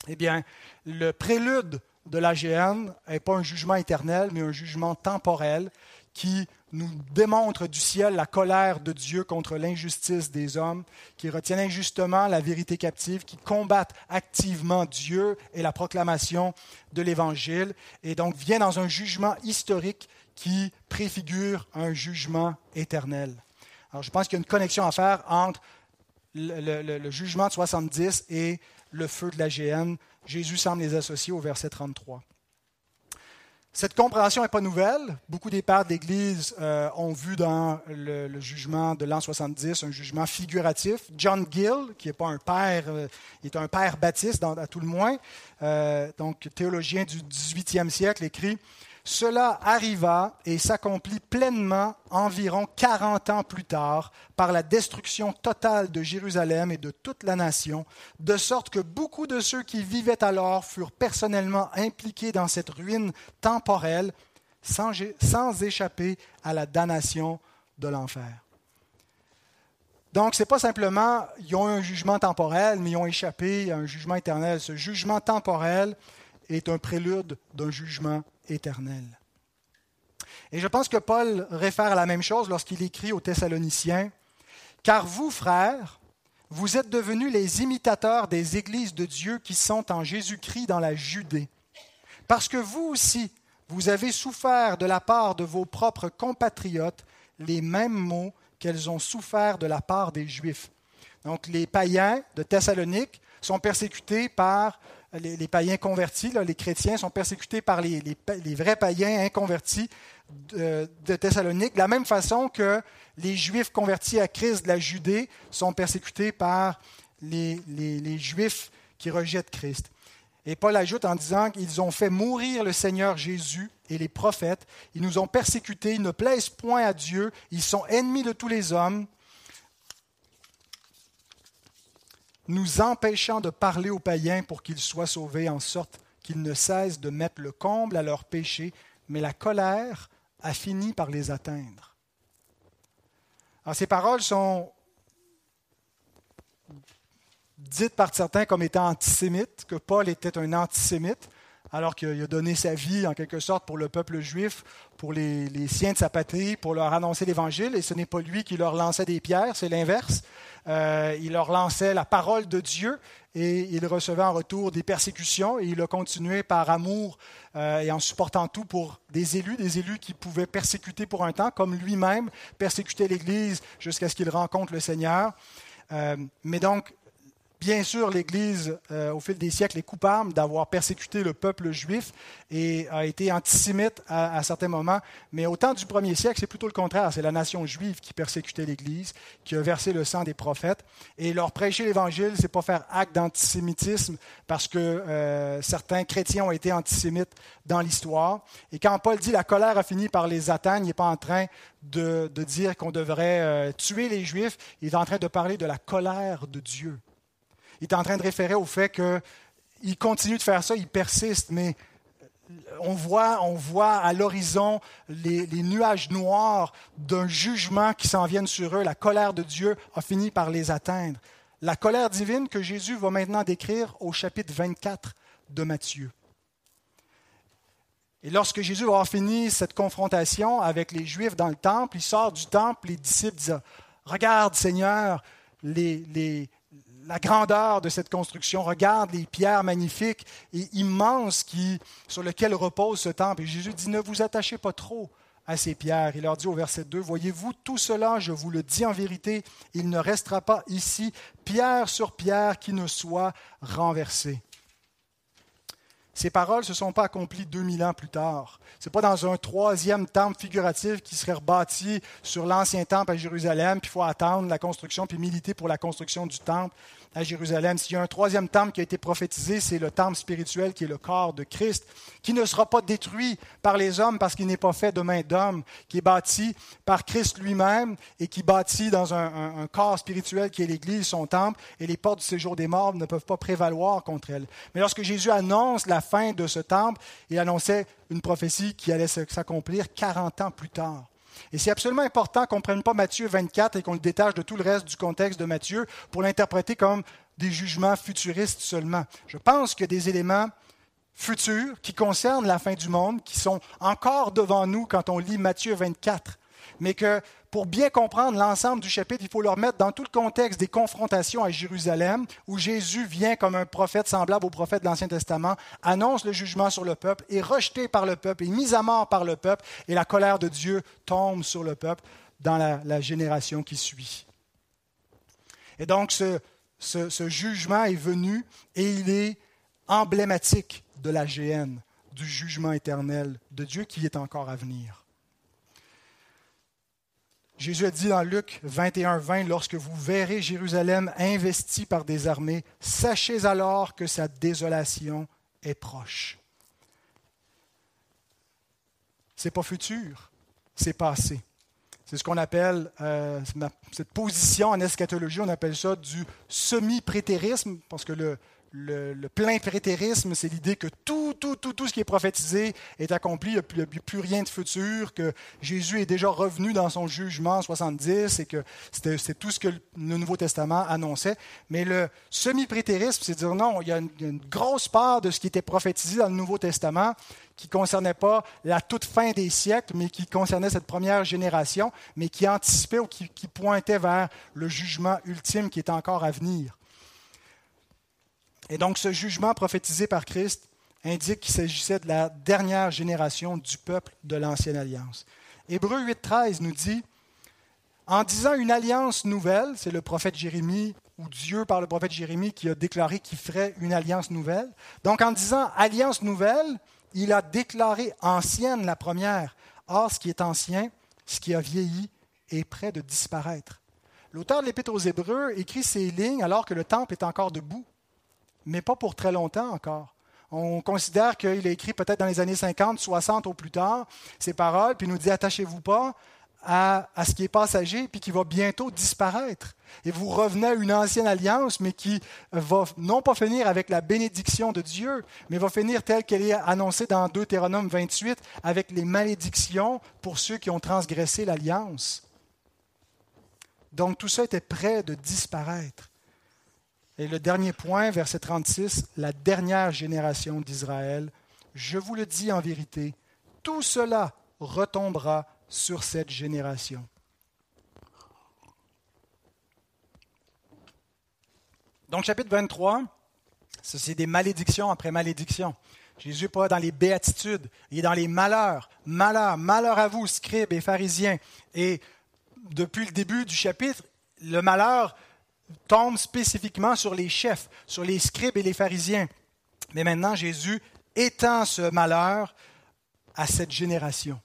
Eh bien, le prélude de la géhenne n'est pas un jugement éternel, mais un jugement temporel qui nous démontre du ciel la colère de Dieu contre l'injustice des hommes, qui retiennent injustement la vérité captive, qui combattent activement Dieu et la proclamation de l'Évangile, et donc vient dans un jugement historique qui préfigure un jugement éternel. Alors je pense qu'il y a une connexion à faire entre le, jugement de 70 et le feu de la géhenne. Jésus semble les associer au verset 33. Cette compréhension n'est pas nouvelle. Beaucoup des pères d'Église euh, ont vu dans le, jugement de l'an 70 un jugement figuratif. John Gill, qui n'est pas un père, euh, est un père baptiste à tout le moins, euh, donc théologien du 18e siècle, écrit cela arriva et s'accomplit pleinement environ 40 ans plus tard par la destruction totale de Jérusalem et de toute la nation, de sorte que beaucoup de ceux qui vivaient alors furent personnellement impliqués dans cette ruine temporelle sans, échapper à la damnation de l'enfer. Donc, ce n'est pas simplement ils ont eu un jugement temporel, mais ils ont échappé à un jugement éternel. Ce jugement temporel est un prélude d'un jugement éternel. Et je pense que Paul réfère à la même chose lorsqu'il écrit aux Thessaloniciens, Car vous, frères, vous êtes devenus les imitateurs des églises de Dieu qui sont en Jésus-Christ dans la Judée, parce que vous aussi, vous avez souffert de la part de vos propres compatriotes les mêmes maux qu'elles ont souffert de la part des Juifs. Donc les païens de Thessalonique sont persécutés par les, païens convertis, les chrétiens sont persécutés par les, vrais païens inconvertis de, Thessalonique, de la même façon que les Juifs convertis à Christ de la Judée sont persécutés par les, Juifs qui rejettent Christ. Et Paul ajoute en disant qu'ils ont fait mourir le Seigneur Jésus et les prophètes, ils nous ont persécutés, ils ne plaisent point à Dieu, ils sont ennemis de tous les hommes, nous empêchant de parler aux païens pour qu'ils soient sauvés, en sorte qu'ils ne cessent de mettre le comble à leurs péchés, mais la colère a fini par les atteindre. Alors, ces paroles sont dite par certains comme étant antisémite, que Paul était un antisémite alors qu'il a donné sa vie en quelque sorte pour le peuple juif, pour les, siens de sa patrie, pour leur annoncer l'Évangile. Et ce n'est pas lui qui leur lançait des pierres, c'est l'inverse. Euh, il leur lançait la parole de Dieu et il recevait en retour des persécutions. Et il a continué par amour euh, et en supportant tout pour des élus, des élus qui pouvaient persécuter pour un temps, comme lui-même persécutait l'Église jusqu'à ce qu'il rencontre le Seigneur. Euh, mais donc, Bien sûr, l'Église, euh, au fil des siècles, est coupable d'avoir persécuté le peuple juif et a été antisémite à, certains moments. Mais au temps du premier siècle, c'est plutôt le contraire. C'est la nation juive qui persécutait l'Église, qui a versé le sang des prophètes. Et leur prêcher l'Évangile, c'est pas faire acte d'antisémitisme parce que euh, certains chrétiens ont été antisémites dans l'histoire. Et quand Paul dit la colère a fini par les atteindre, il n'est pas en train de, dire qu'on devrait euh, tuer les Juifs. Il est en train de parler de la colère de Dieu il est en train de référer au fait qu'il continue de faire ça, il persiste, mais on voit, à l'horizon les, nuages noirs d'un jugement qui s'en viennent sur eux. La colère de Dieu a fini par les atteindre. La colère divine que Jésus va maintenant décrire au chapitre 24 de Matthieu. Et lorsque Jésus va avoir fini cette confrontation avec les Juifs dans le temple, il sort du temple, les disciples disent, Regarde Seigneur, les, la grandeur de cette construction. Regarde les pierres magnifiques et immenses qui, sur lesquelles repose ce temple. Et Jésus dit, ne vous attachez pas trop à ces pierres. Il leur dit au verset 2, Voyez-vous, tout cela, je vous le dis en vérité, il ne restera pas ici pierre sur pierre qui ne soit renversée. Ces paroles ne se sont pas accomplies 2000 ans plus tard. Ce n'est pas dans un troisième temple figuratif qui serait rebâti sur l'ancien temple à Jérusalem, puis il faut attendre la construction, puis militer pour la construction du temple à Jérusalem. S'il y a un troisième temple qui a été prophétisé, c'est le temple spirituel qui est le corps de Christ, qui ne sera pas détruit par les hommes parce qu'il n'est pas fait de main d'homme, qui est bâti par Christ lui-même et qui bâtit dans un, corps spirituel qui est l'Église, son temple, et les portes du séjour des morts ne peuvent pas prévaloir contre elle. Mais lorsque Jésus annonce la fin de ce temple, il annonçait une prophétie qui allait s'accomplir 40 ans plus tard. Et c'est absolument important qu'on ne prenne pas Matthieu 24 et qu'on le détache de tout le reste du contexte de Matthieu pour l'interpréter comme des jugements futuristes seulement. Je pense qu'il y a des éléments futurs qui concernent la fin du monde, qui sont encore devant nous quand on lit Matthieu 24 mais que pour bien comprendre l'ensemble du chapitre, il faut le remettre dans tout le contexte des confrontations à Jérusalem, où Jésus vient comme un prophète semblable au prophète de l'Ancien Testament, annonce le jugement sur le peuple, est rejeté par le peuple, est mis à mort par le peuple, et la colère de Dieu tombe sur le peuple dans la, génération qui suit. Et donc ce, jugement est venu et il est emblématique de la géhenne, du jugement éternel de Dieu qui est encore à venir. Jésus a dit dans Luc 21, 20, Lorsque vous verrez Jérusalem investie par des armées, sachez alors que sa désolation est proche. Ce n'est pas futur, c'est passé. C'est ce qu'on appelle, euh, cette position en eschatologie, on appelle ça du semi-prétérisme, parce que le, le, plein prétérisme, c'est l'idée que tout, tout, tout, tout ce qui est prophétisé est accompli, il n'y a, plus rien de futur, que Jésus est déjà revenu dans son jugement en 70 et que c'est tout ce que le Nouveau Testament annonçait. Mais le semi-prétérisme, c'est dire non, il y a une, grosse part de ce qui était prophétisé dans le Nouveau Testament qui ne concernait pas la toute fin des siècles, mais qui concernait cette première génération, mais qui anticipait ou qui, qui pointait vers le jugement ultime qui est encore à venir. Et donc ce jugement prophétisé par Christ indique qu'il s'agissait de la dernière génération du peuple de l'Ancienne Alliance. Hébreu 8.13 nous dit, en disant une alliance nouvelle, c'est le prophète Jérémie, ou Dieu par le prophète Jérémie qui a déclaré qu'il ferait une alliance nouvelle. Donc en disant alliance nouvelle, il a déclaré ancienne la première. Or, ce qui est ancien, ce qui a vieilli, est prêt de disparaître. L'auteur de l'Épître aux Hébreux écrit ces lignes alors que le temple est encore debout mais pas pour très longtemps encore. On considère qu'il a écrit peut-être dans les années 50, 60 au plus tard ces paroles, puis il nous dit attachez-vous pas à, ce qui est passager, puis qui va bientôt disparaître. Et vous revenez à une ancienne alliance, mais qui va non pas finir avec la bénédiction de Dieu, mais va finir telle qu'elle est annoncée dans Deutéronome 28, avec les malédictions pour ceux qui ont transgressé l'alliance. Donc tout ça était prêt de disparaître. Et le dernier point, verset 36, la dernière génération d'Israël. Je vous le dis en vérité, tout cela retombera sur cette génération. Donc, chapitre 23, c'est des malédictions après malédictions. Jésus n'est pas dans les béatitudes, il est dans les malheurs. Malheur, malheur à vous, scribes et pharisiens. Et depuis le début du chapitre, le malheur tombe spécifiquement sur les chefs, sur les scribes et les pharisiens. Mais maintenant, Jésus étend ce malheur à cette génération.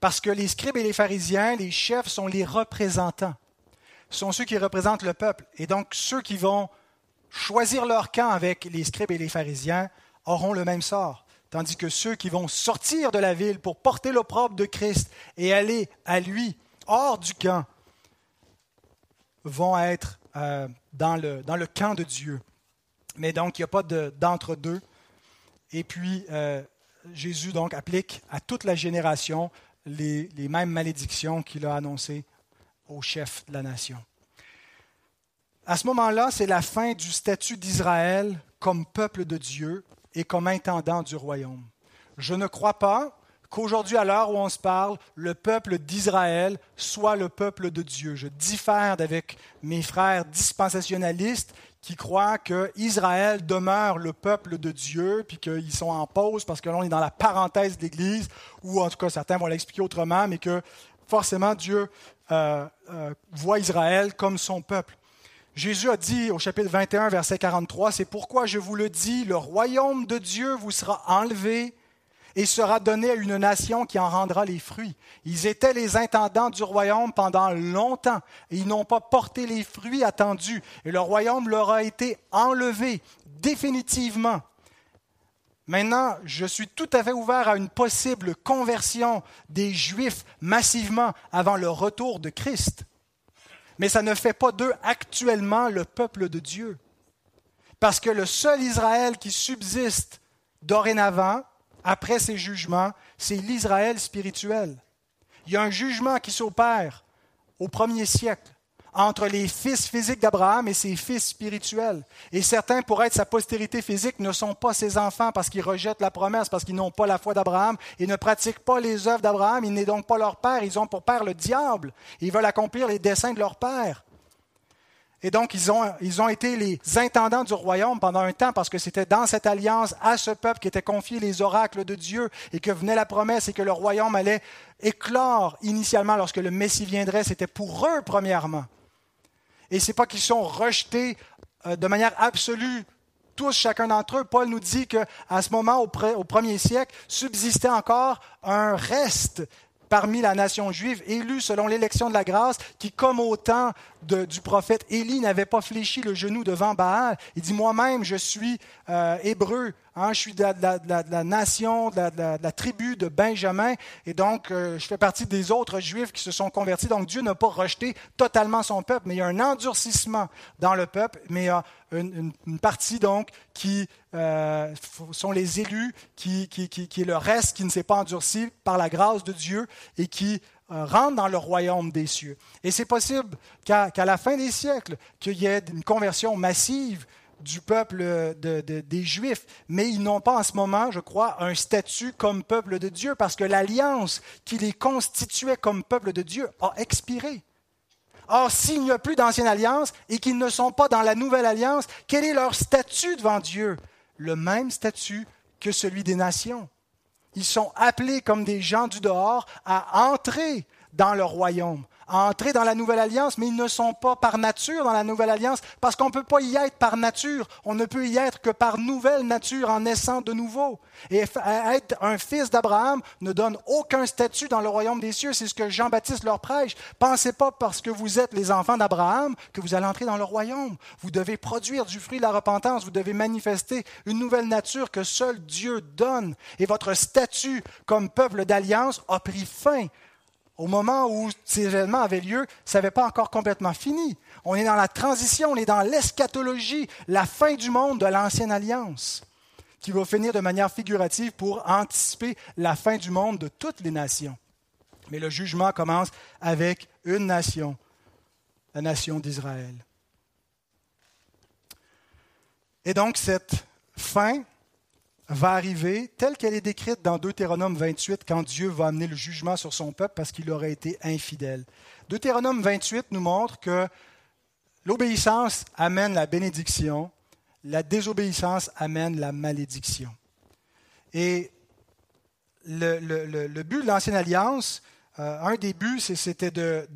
Parce que les scribes et les pharisiens, les chefs, sont les représentants, sont ceux qui représentent le peuple. Et donc, ceux qui vont choisir leur camp avec les scribes et les pharisiens auront le même sort. Tandis que ceux qui vont sortir de la ville pour porter l'opprobre de Christ et aller à lui, hors du camp, vont être euh, dans, le, dans le camp de Dieu. Mais donc, il n'y a pas d'entre-deux. et puis, euh, Jésus donc applique à toute la génération les, les mêmes malédictions qu'il a annoncées au chef de la nation. À ce moment-là, c'est la fin du statut d'Israël comme peuple de Dieu et comme intendant du royaume. Je ne crois pas qu'aujourd'hui, à l'heure où on se parle, le peuple d'Israël soit le peuple de Dieu. Je diffère avec mes frères dispensationalistes qui croient que Israël demeure le peuple de Dieu, puis qu'ils sont en pause parce que l'on est dans la parenthèse de l'Église, ou en tout cas certains vont l'expliquer autrement, mais que forcément Dieu euh, euh, voit Israël comme son peuple. Jésus a dit au chapitre 21, verset 43, C'est pourquoi je vous le dis, le royaume de Dieu vous sera enlevé et sera donné à une nation qui en rendra les fruits. Ils étaient les intendants du royaume pendant longtemps et ils n'ont pas porté les fruits attendus. Et le royaume leur a été enlevé définitivement. Maintenant, je suis tout à fait ouvert à une possible conversion des Juifs massivement avant le retour de Christ mais ça ne fait pas d'eux actuellement le peuple de Dieu. Parce que le seul Israël qui subsiste dorénavant, après ces jugements, c'est l'Israël spirituel. Il y a un jugement qui s'opère au premier siècle entre les fils physiques d'Abraham et ses fils spirituels. Et certains, pour être sa postérité physique, ne sont pas ses enfants parce qu'ils rejettent la promesse, parce qu'ils n'ont pas la foi d'Abraham et ne pratiquent pas les œuvres d'Abraham. Il n'est donc pas leur père, ils ont pour père le diable. Ils veulent accomplir les desseins de leur père. Et donc, ils ont, ils ont été les intendants du royaume pendant un temps parce que c'était dans cette alliance à ce peuple qui étaient confiés les oracles de Dieu et que venait la promesse et que le royaume allait éclore initialement lorsque le Messie viendrait. C'était pour eux, premièrement. Et ce n'est pas qu'ils sont rejetés euh, de manière absolue, tous, chacun d'entre eux. Paul nous dit qu'à ce moment, au premier siècle, subsistait encore un reste parmi la nation juive, élue selon l'élection de la grâce, qui, comme au temps du prophète Élie, n'avait pas fléchi le genou devant Baal. Il dit, moi-même, je suis euh, hébreu, hein, je suis de la, nation, de la, tribu de Benjamin, et donc euh, je fais partie des autres juifs qui se sont convertis. Donc Dieu n'a pas rejeté totalement son peuple, mais il y a un endurcissement dans le peuple, mais il y a une, partie donc qui euh, sont les élus, qui, est le reste qui ne s'est pas endurci par la grâce de Dieu et qui rentre dans le royaume des cieux. Et c'est possible qu'à la fin des siècles, qu'il y ait une conversion massive du peuple des Juifs, mais ils n'ont pas en ce moment, je crois, un statut comme peuple de Dieu, parce que l'alliance qui les constituait comme peuple de Dieu a expiré. Or, s'il n'y a plus d'ancienne alliance et qu'ils ne sont pas dans la nouvelle alliance, quel est leur statut devant Dieu? Le même statut que celui des nations. Ils sont appelés comme des gens du dehors à entrer dans le royaume à entrer dans la nouvelle alliance, mais ils ne sont pas par nature dans la nouvelle alliance, parce qu'on ne peut pas y être par nature. On ne peut y être que par nouvelle nature, en naissant de nouveau. Et être un fils d'Abraham ne donne aucun statut dans le royaume des cieux. C'est ce que Jean-Baptiste leur prêche. Pensez pas parce que vous êtes les enfants d'Abraham que vous allez entrer dans le royaume. Vous devez produire du fruit de la repentance. Vous devez manifester une nouvelle nature que seul Dieu donne. Et votre statut comme peuple d'alliance a pris fin au moment où ces événements avaient lieu, ça n'avait pas encore complètement fini. On est dans la transition, on est dans l'eschatologie, la fin du monde de l'ancienne alliance, qui va finir de manière figurative pour anticiper la fin du monde de toutes les nations. Mais le jugement commence avec une nation, la nation d'Israël. Et donc cette fin va arriver telle qu'elle est décrite dans Deutéronome 28 quand Dieu va amener le jugement sur son peuple parce qu'il aurait été infidèle. Deutéronome 28 nous montre que l'obéissance amène la bénédiction, la désobéissance amène la malédiction. Et le, but de l'Ancienne Alliance, euh, un des buts, c'était de,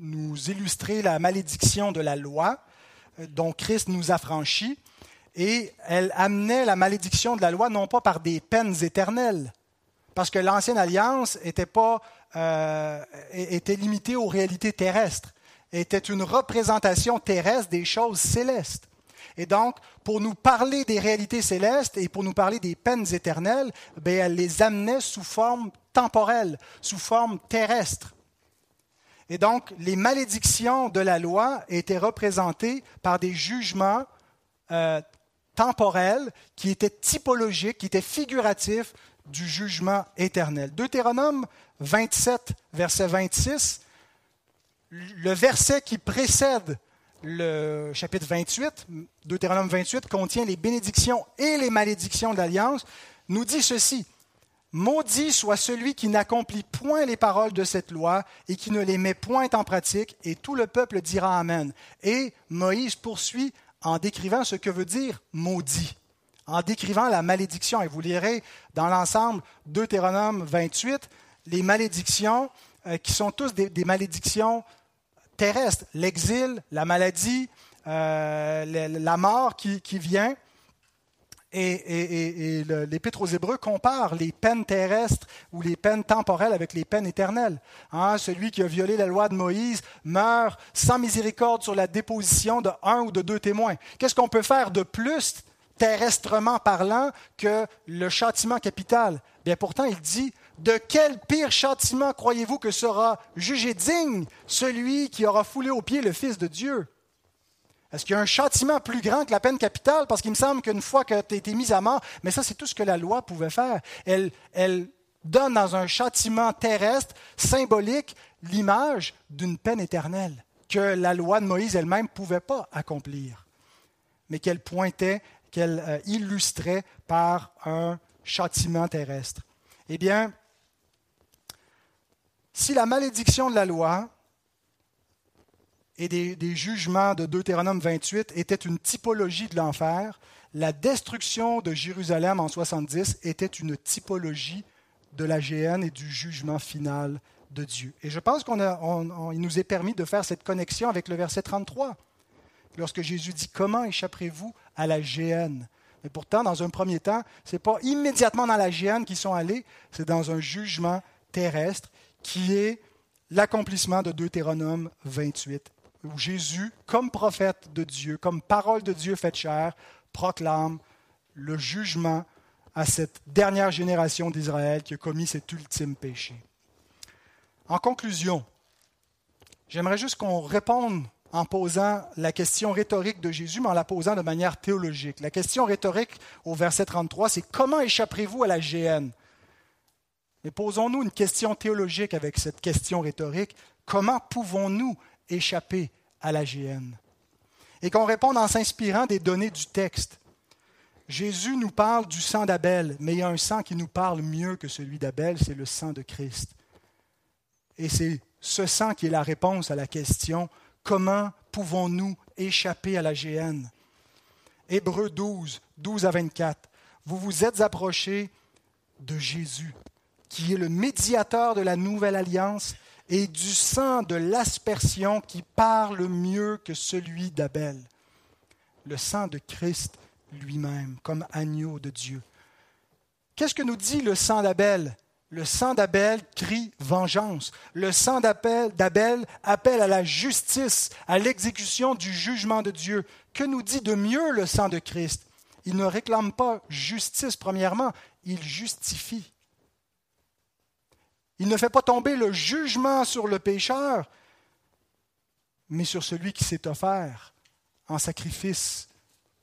nous illustrer la malédiction de la loi euh, dont Christ nous a franchis et elle amenait la malédiction de la loi non pas par des peines éternelles, parce que l'ancienne alliance était, pas, euh, était limitée aux réalités terrestres, était une représentation terrestre des choses célestes. Et donc, pour nous parler des réalités célestes et pour nous parler des peines éternelles, bien, elle les amenait sous forme temporelle, sous forme terrestre. Et donc, les malédictions de la loi étaient représentées par des jugements euh, temporel, qui était typologique, qui était figuratif du jugement éternel. Deutéronome 27, verset 26, le verset qui précède le chapitre 28, Deutéronome 28, contient les bénédictions et les malédictions de l'Alliance, nous dit ceci. Maudit soit celui qui n'accomplit point les paroles de cette loi et qui ne les met point en pratique, et tout le peuple dira Amen. Et Moïse poursuit en décrivant ce que veut dire maudit, en décrivant la malédiction. Et vous lirez dans l'ensemble Deutéronome 28 les malédictions euh, qui sont tous des, malédictions terrestres, l'exil, la maladie, euh, la mort qui vient. Et, l'Épître aux Hébreux compare les peines terrestres ou les peines temporelles avec les peines éternelles. Hein, celui qui a violé la loi de Moïse meurt sans miséricorde sur la déposition de un ou de deux témoins. Qu'est-ce qu'on peut faire de plus, terrestrement parlant, que le châtiment capital? Bien pourtant, il dit de quel pire châtiment croyez-vous que sera jugé digne celui qui aura foulé aux pieds le Fils de Dieu? Est-ce qu'il y a un châtiment plus grand que la peine capitale? Parce qu'il me semble qu'une fois que tu as été mis à mort, mais ça, c'est tout ce que la loi pouvait faire. Elle, elle donne dans un châtiment terrestre, symbolique, l'image d'une peine éternelle que la loi de Moïse elle-même ne pouvait pas accomplir, mais qu'elle pointait, qu'elle euh, illustrait par un châtiment terrestre. Eh bien, si la malédiction de la loi et des, jugements de Deutéronome 28 étaient une typologie de l'enfer, la destruction de Jérusalem en 70 était une typologie de la géhenne et du jugement final de Dieu. Et je pense qu'il nous est permis de faire cette connexion avec le verset 33, lorsque Jésus dit Comment échapperez-vous à la géhenne? Mais pourtant, dans un premier temps, ce n'est pas immédiatement dans la géhenne qu'ils sont allés, c'est dans un jugement terrestre qui est l'accomplissement de Deutéronome 28 où Jésus, comme prophète de Dieu, comme parole de Dieu faite chair, proclame le jugement à cette dernière génération d'Israël qui a commis cet ultime péché. En conclusion, j'aimerais juste qu'on réponde en posant la question rhétorique de Jésus, mais en la posant de manière théologique. La question rhétorique au verset 33, c'est comment échapperez-vous à la géhenne? Mais posons-nous une question théologique avec cette question rhétorique. Comment pouvons-nous échapper à la GN. Et qu'on réponde en s'inspirant des données du texte. Jésus nous parle du sang d'Abel, mais il y a un sang qui nous parle mieux que celui d'Abel, c'est le sang de Christ. Et c'est ce sang qui est la réponse à la question comment pouvons-nous échapper à la GN Hébreux 12, 12 à 24. Vous vous êtes approchés de Jésus, qui est le médiateur de la nouvelle alliance et du sang de l'aspersion qui parle mieux que celui d'Abel. Le sang de Christ lui-même, comme agneau de Dieu. Qu'est-ce que nous dit le sang d'Abel? Le sang d'Abel crie vengeance. Le sang d'Abel appelle à la justice, à l'exécution du jugement de Dieu. Que nous dit de mieux le sang de Christ? Il ne réclame pas justice, premièrement, il justifie. Il ne fait pas tomber le jugement sur le pécheur, mais sur celui qui s'est offert en sacrifice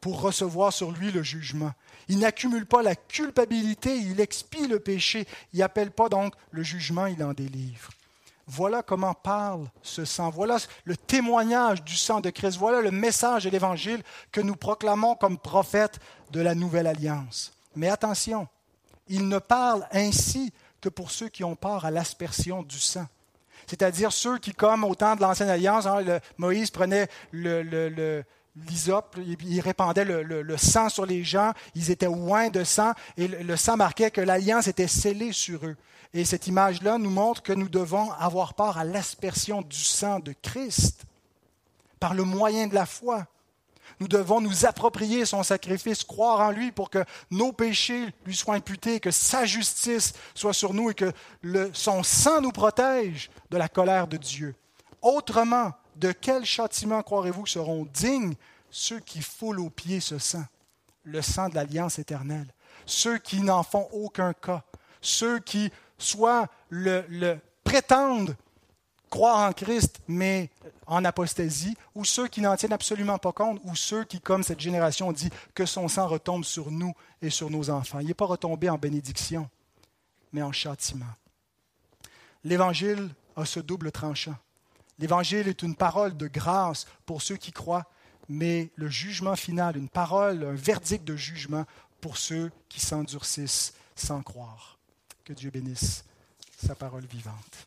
pour recevoir sur lui le jugement. Il n'accumule pas la culpabilité, il expie le péché, il n'appelle pas donc le jugement, il en délivre. Voilà comment parle ce sang. Voilà le témoignage du sang de Christ. Voilà le message de l'Évangile que nous proclamons comme prophètes de la nouvelle alliance. Mais attention, il ne parle ainsi que pour ceux qui ont part à l'aspersion du sang. C'est-à-dire ceux qui, comme au temps de l'Ancienne Alliance, hein, Moïse prenait le, le, il répandait le, sang sur les gens, ils étaient oints de sang, et le, sang marquait que l'alliance était scellée sur eux. Et cette image-là nous montre que nous devons avoir part à l'aspersion du sang de Christ par le moyen de la foi. Nous devons nous approprier son sacrifice, croire en lui pour que nos péchés lui soient imputés, que sa justice soit sur nous et que son sang nous protège de la colère de Dieu. Autrement, de quel châtiment croirez-vous seront dignes ceux qui foulent aux pieds ce sang, le sang de l'alliance éternelle, ceux qui n'en font aucun cas, ceux qui soit le prétendent croire en Christ, mais en apostasie, ou ceux qui n'en tiennent absolument pas compte, ou ceux qui, comme cette génération dit, que son sang retombe sur nous et sur nos enfants. Il n'est pas retombé en bénédiction, mais en châtiment. L'Évangile a ce double tranchant. L'Évangile est une parole de grâce pour ceux qui croient, mais le jugement final, une parole, un verdict de jugement pour ceux qui s'endurcissent sans croire. Que Dieu bénisse sa parole vivante.